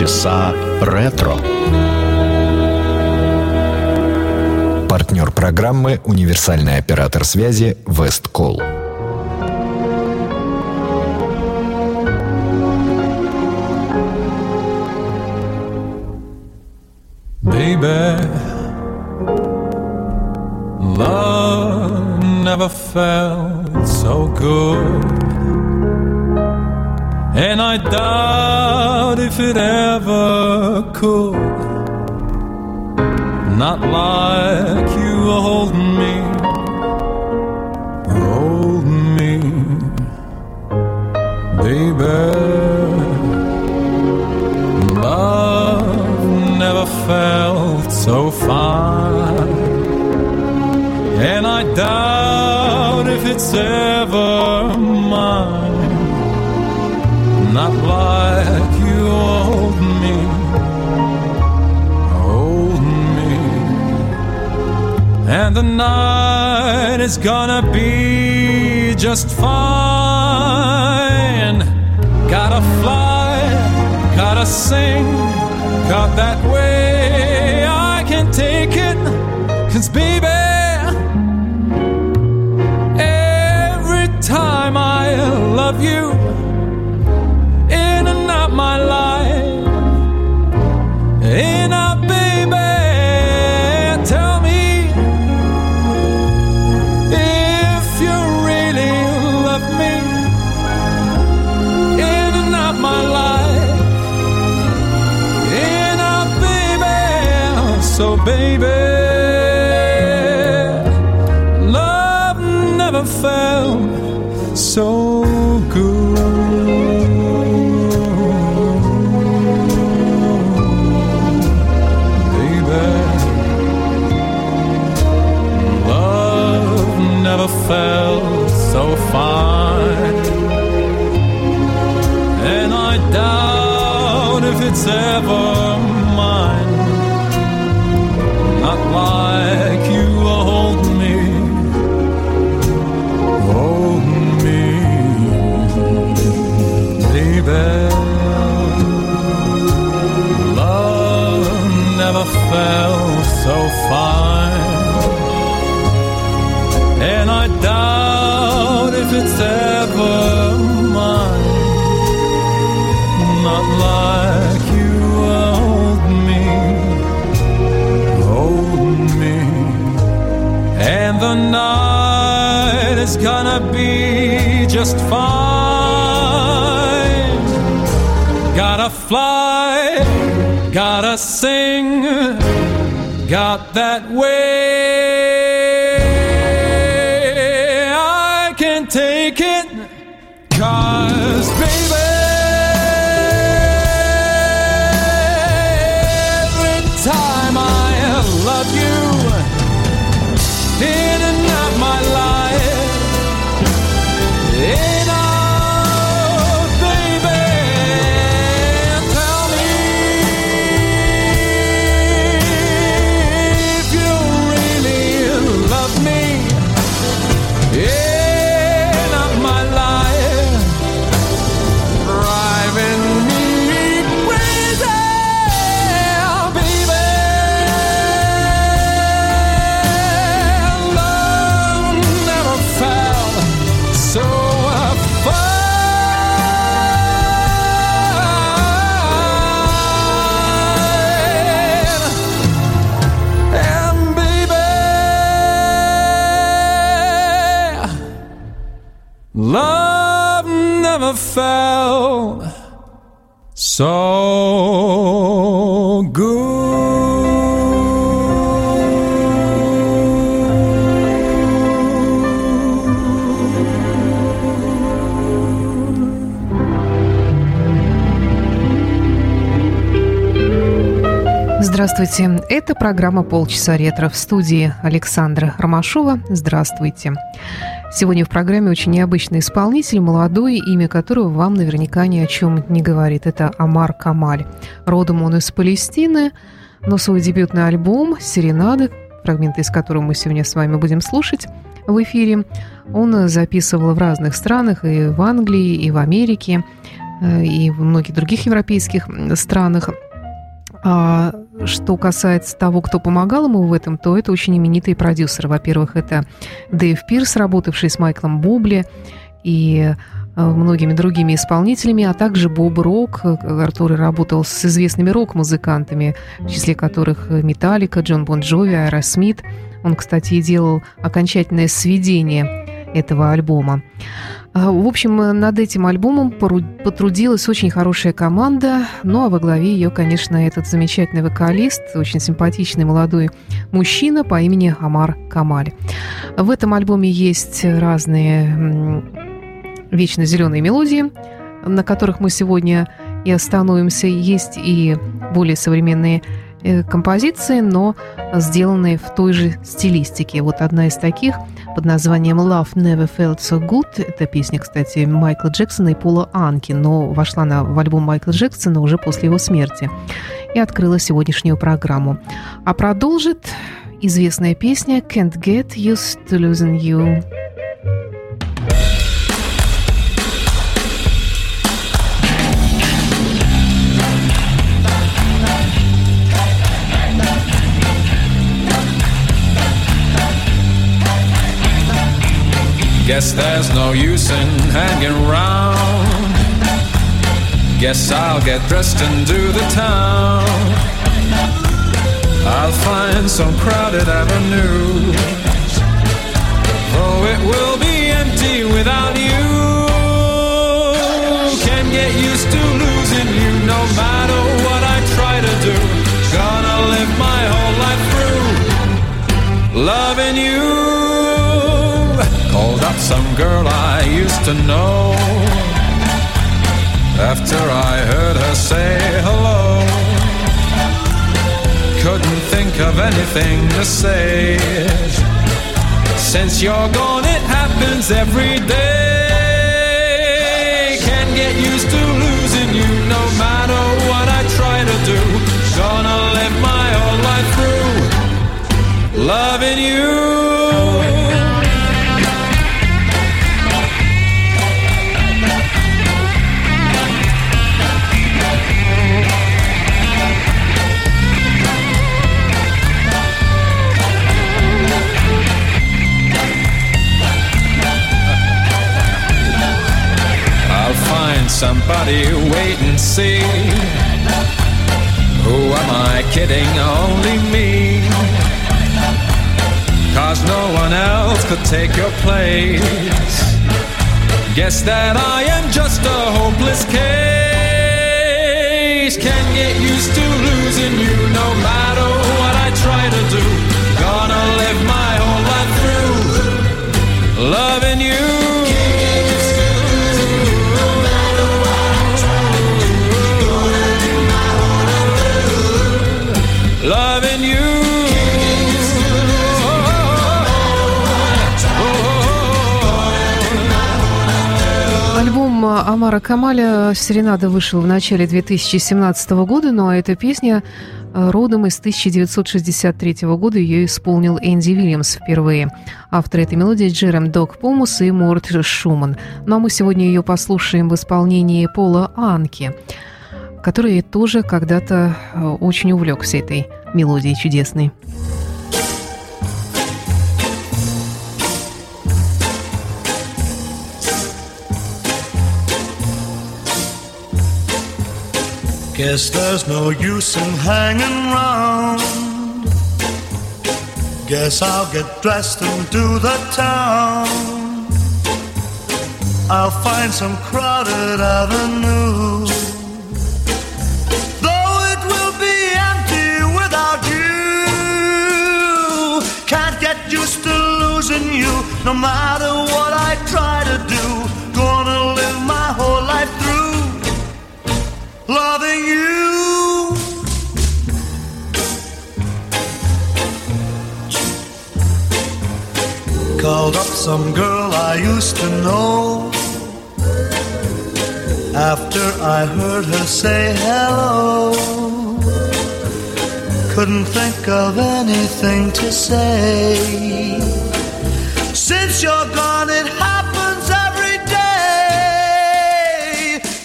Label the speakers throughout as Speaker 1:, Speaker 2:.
Speaker 1: Полчаса ретро. Партнер программы «Универсальный оператор связи Весткол».
Speaker 2: Not like you hold me, hold me. And the night is gonna be just fine. Gotta fly, gotta sing, got that way I can take it. Cause baby, every time I love you way. Love never felt so good.
Speaker 3: Здравствуйте. Это программа «Полчаса ретро» в студии Александра Ромашова. Здравствуйте. Сегодня в программе очень необычный исполнитель, молодой, имя которого вам наверняка ни о чем не говорит. Это Амар Камаль. Родом он из Палестины, но свой дебютный альбом «Серенады», фрагменты из которого мы сегодня с вами будем слушать в эфире, он записывал в разных странах, и в Англии, и в Америке. э, и в многих других европейских странах. А что касается того, кто помогал ему в этом, то это очень именитые продюсеры. Во-первых, это Дэйв Пирс, работавший с Майклом Бубли и э, многими другими исполнителями, а также Боб Рок, который работал с известными рок-музыкантами, в числе которых Металлика, Джон Бон Джови, Айра Смит. Он, кстати, и делал окончательное сведение этого альбома. А, в общем, над этим альбомом потрудилась очень хорошая команда, ну а во главе ее, конечно, этот замечательный вокалист, очень симпатичный молодой мужчина по имени Амар Камаль. В этом альбоме есть разные вечно зеленые мелодии, на которых мы сегодня и остановимся. Есть и более современные Э, композиции, но сделанные в той же стилистике. Вот одна из таких под названием «Love Never Felt So Good». Это песня, кстати, Майкла Джексона и Пола Анки, но вошла на, в альбом Майкла Джексона уже после его смерти и открыла сегодняшнюю программу. А продолжит известная песня «Can't Get Used to Losing You».
Speaker 2: Guess there's no use in hanging around. Guess I'll get dressed and do the town. I'll find some crowded avenue. Though it will be empty without you. Can't get used to losing you no matter what I try to do. Gonna live my whole life through loving you called up some girl I used to know. After I heard her say hello, couldn't think of anything to say. Since you're gone, it happens every day. Can't get used to losing you no matter what I try to do. Gonna live my whole life through loving you. Somebody wait and see. Who am I kidding? Only me. Cause no one else could take your place. Guess that I am just a hopeless case. Can't get used to losing you no matter what I try to do.
Speaker 3: Амара Камаля «Серенада» вышел в начале 2017 года, ну а эта песня э, родом из 1963 года. Ее исполнил Энди Вильямс впервые. Авторы этой мелодии Джерем Док Помус и Морт Шуман. Ну а мы сегодня ее послушаем в исполнении Пола Анки, который тоже когда-то э, очень увлекся этой мелодией чудесной.
Speaker 4: Guess there's no use in hanging round. Guess I'll get dressed and do the town. I'll find some crowded avenue. Though it will be empty without you. Can't get used to losing you no matter what I try to do. some girl I used to know. After I heard her say hello, couldn't think of anything to say. Since you're gone, it happens every day.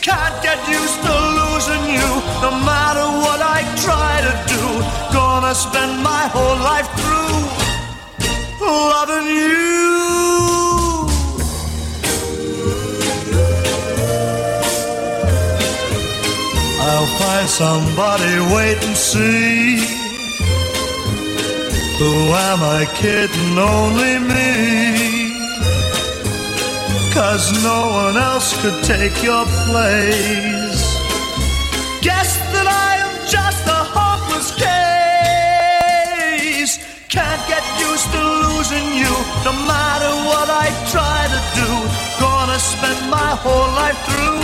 Speaker 4: Can't get used to losing you, no matter what I try to do. Gonna spend my whole life through loving you. I'll somebody, wait and see. Who am I kidding? Only me. Cause no one else could take your place. Guess that I am just a hopeless case. Can't get used to losing you, no matter what I try to do. Gonna spend my whole life through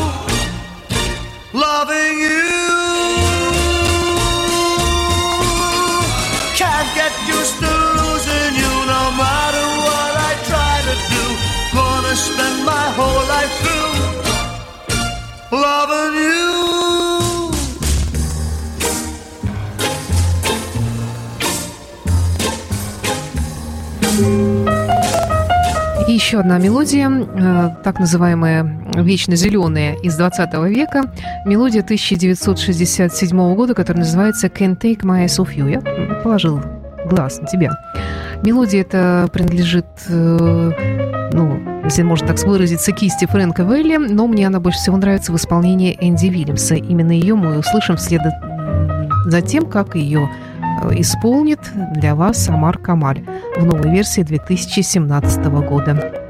Speaker 4: loving you.
Speaker 3: Еще одна мелодия, э, так называемая «Вечно зеленая» из 20 века. Мелодия 1967 года, которая называется «Can't Take My Eyes Off You». Я положил глаз на тебя. Мелодия эта принадлежит, э, ну, если можно так выразиться, кисти Фрэнка Велли, но мне она больше всего нравится в исполнении Энди Вильямса. Именно ее мы услышим вслед за тем, как ее э, исполнит для вас Амар Камаль в новой версии 2017 года.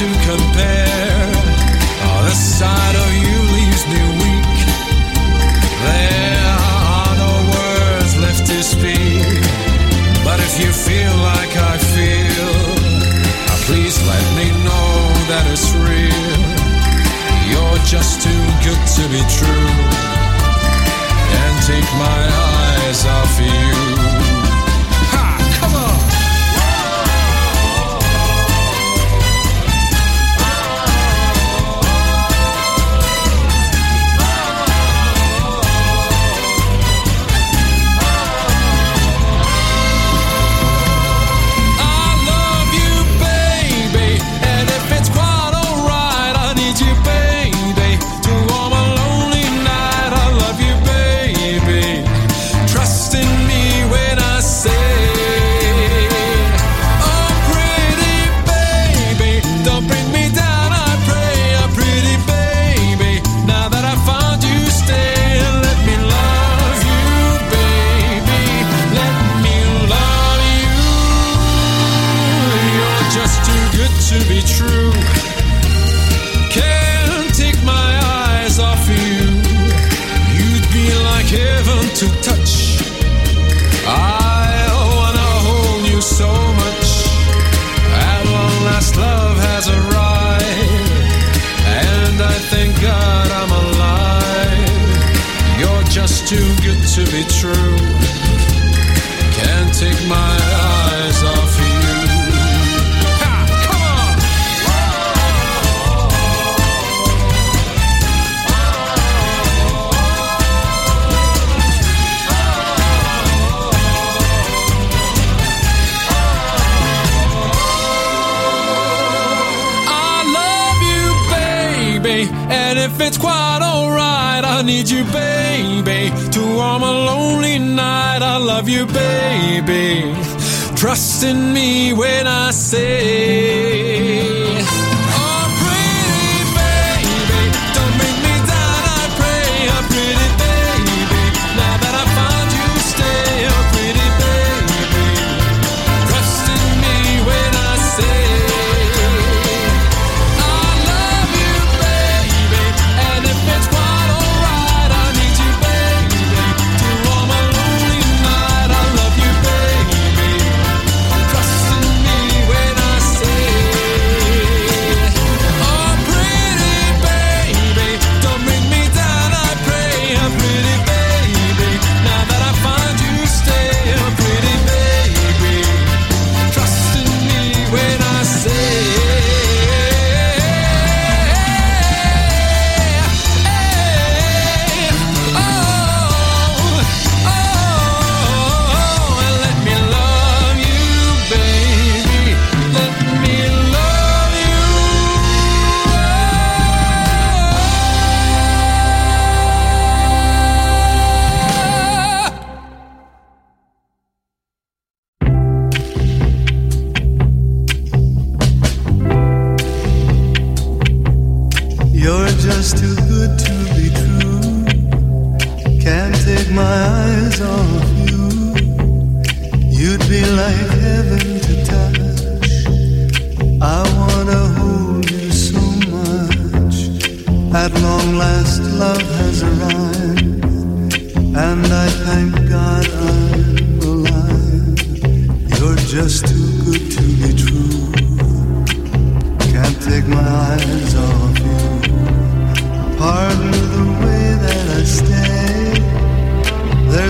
Speaker 2: To compare. Oh, the sight of you leaves me weak. There are no words left to speak. But if you feel like I feel, oh, please let me know that it's real. You're just too good to be true. Can't take my eyes off you. If it's quite alright, I need you, baby. To warm a lonely night, I love you, baby. Trust in me when I say,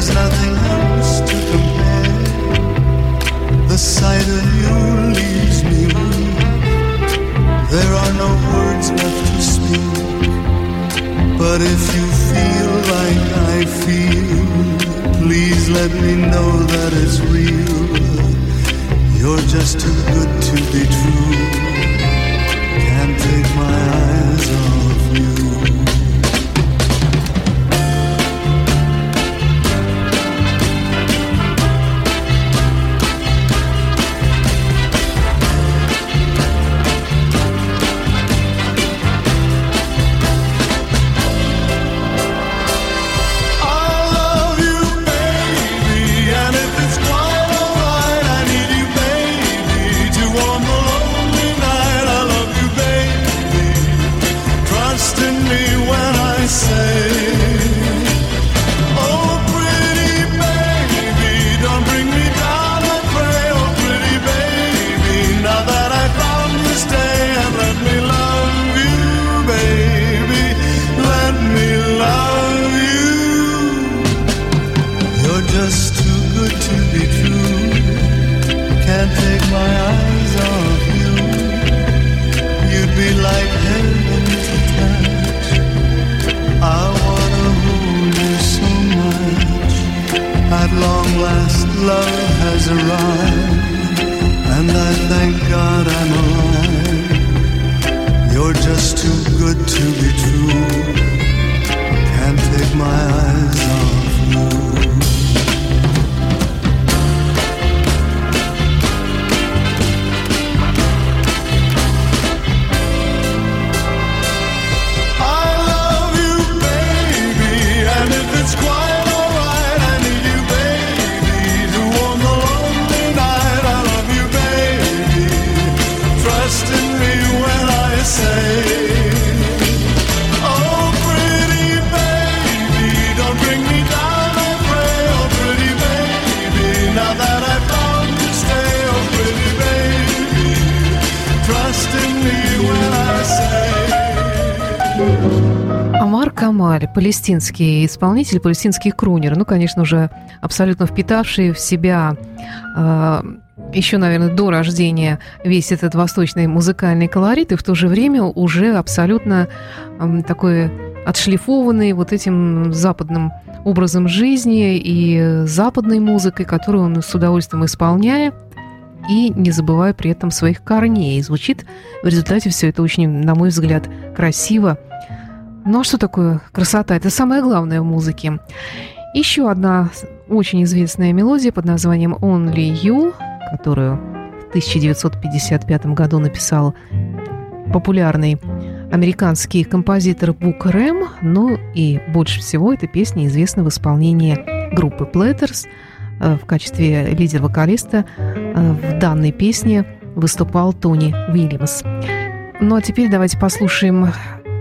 Speaker 4: There's nothing else to compare. The sight of you leaves me weak. There are no words left to speak. But if you feel like I feel, please let me know that it's real. You're just too good to be true. Can't take my eyes off you.
Speaker 3: Палестинский исполнитель, палестинский крунер, ну, конечно же, абсолютно впитавший в себя э, еще, наверное, до рождения весь этот восточный музыкальный колорит, и в то же время уже абсолютно м, такой отшлифованный вот этим западным образом жизни и западной музыкой, которую он с удовольствием исполняет, и не забывая при этом своих корней. Звучит в результате все это очень, на мой взгляд, красиво. Ну а что такое красота? Это самое главное в музыке. Еще одна очень известная мелодия под названием Only You, которую в 1955 году написал популярный американский композитор Бук Рэм, ну и больше всего эта песня известна в исполнении группы Platters. Э, В качестве лидер-вокалиста э, в данной песне выступал Тони Уильямс. Ну а теперь давайте послушаем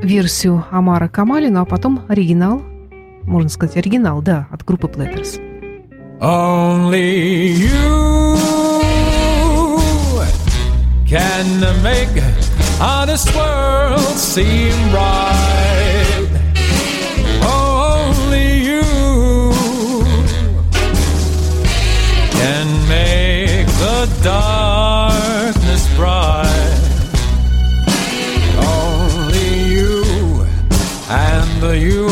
Speaker 3: версию Амара Камали, ну а потом оригинал, можно сказать оригинал, да, от группы Platters.
Speaker 2: Only you can make honest world seem right. Only you can make the darkness bright. And you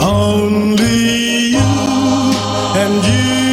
Speaker 2: Only you
Speaker 5: and you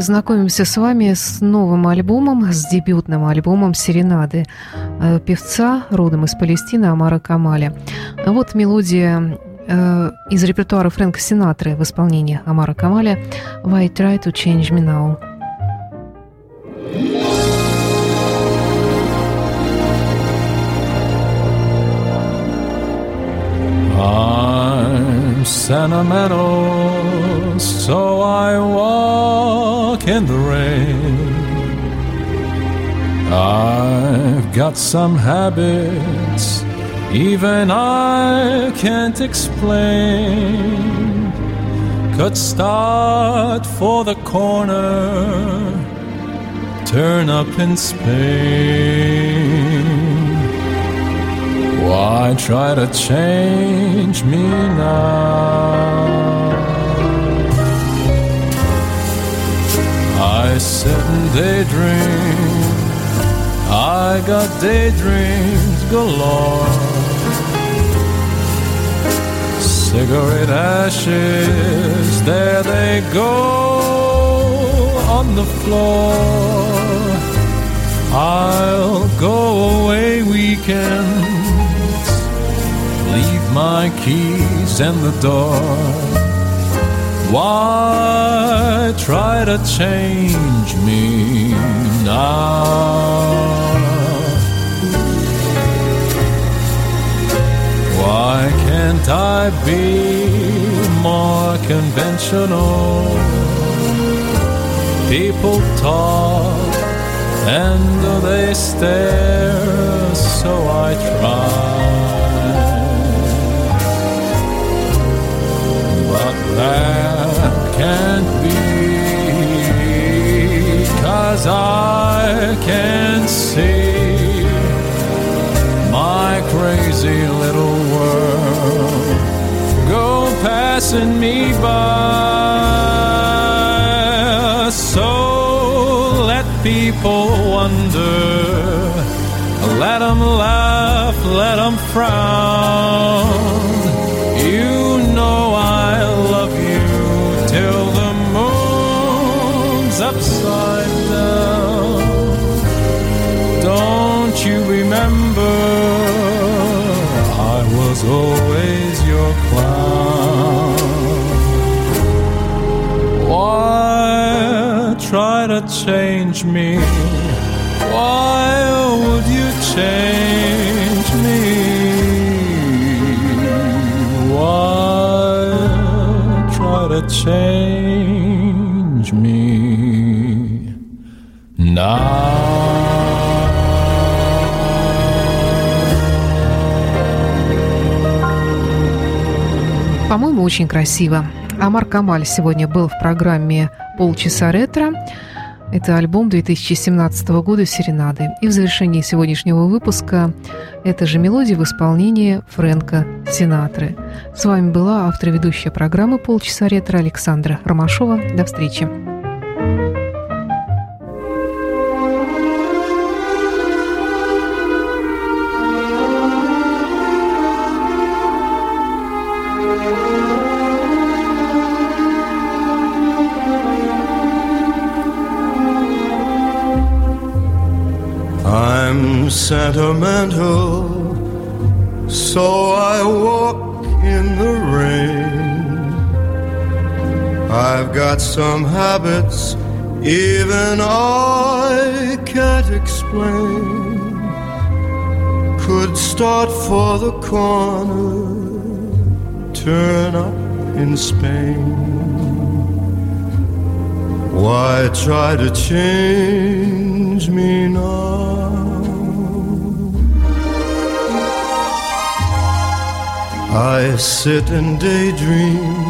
Speaker 3: знакомимся с вами с новым альбомом, с дебютным альбомом «Серенады» э, певца, родом из Палестины, Амара Камаля. Вот мелодия э, из репертуара Фрэнка Синатры в исполнении Амара Камаля «Why try to change me now?»
Speaker 2: I'm sentimental, so I walk in the rain. I've got some habits, even I can't explain. Could start for the corner, turn up in Spain. Why try to change me now? I sit and daydream. I got daydreams galore. Cigarette ashes, there they go on the floor. I'll go away weekend leave my keys and the door. Why try to change me now? Why can't I be more conventional? People talk and they stare, so I try. But that can't be cause I can't see my crazy little world go passing me by. So let people wonder let them laugh let them frown me? Why would you change me? Why try to change me now?
Speaker 3: По-моему, очень красиво. Амар Камаль сегодня был в программе «Полчаса ретро». Это альбом 2017 года «Серенады». И в завершении сегодняшнего выпуска эта же мелодия в исполнении Фрэнка Синатры. С вами была автор ведущая программы «Полчаса ретро» Александра Ромашова. До встречи.
Speaker 4: Sentimental, so I walk in the rain. I've got some habits even I can't explain. Could start for the corner, turn up in Spain. Why try to change me now? I sit and daydream.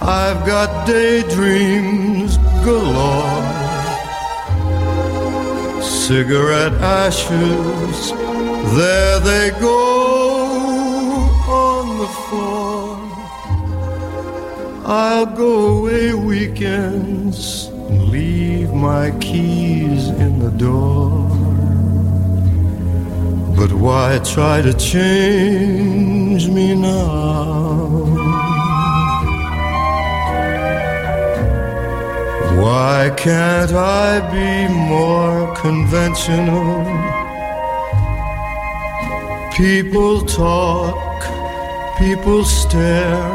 Speaker 4: I've got daydreams galore. Cigarette ashes, there they go on the floor. I'll go away weekends and leave my keys in the door. But why try to change me now? Why can't I be more conventional? People talk, people stare,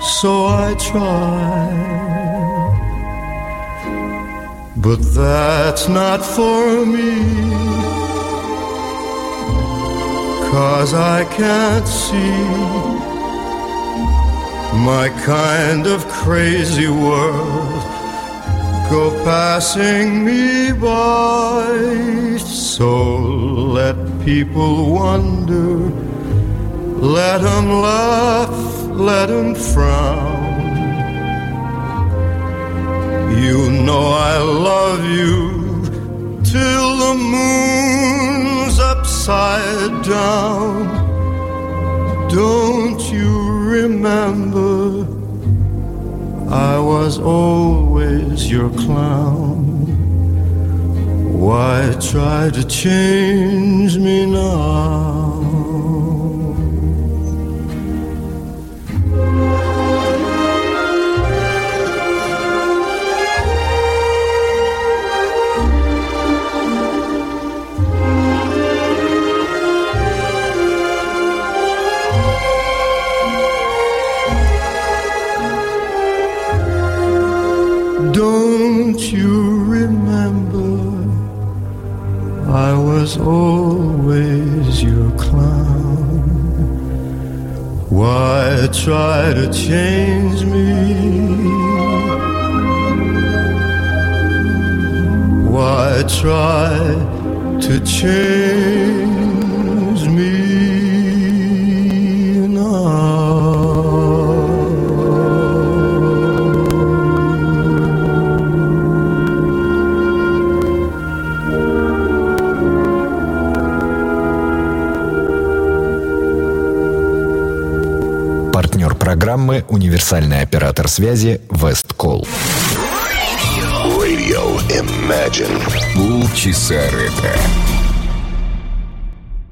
Speaker 4: so I try. But that's not for me. Cause I can't see my kind of crazy world go passing me by. So let people wonder, let them laugh, let them frown. You know I love you till the moon's upside down. Don't you remember? I was always your clown. Why try to change me now? Always your clown. Why try to change me? Why try to change
Speaker 1: программы «Универсальный оператор связи Весткол».
Speaker 6: Radio Imagine. Полчаса ретро.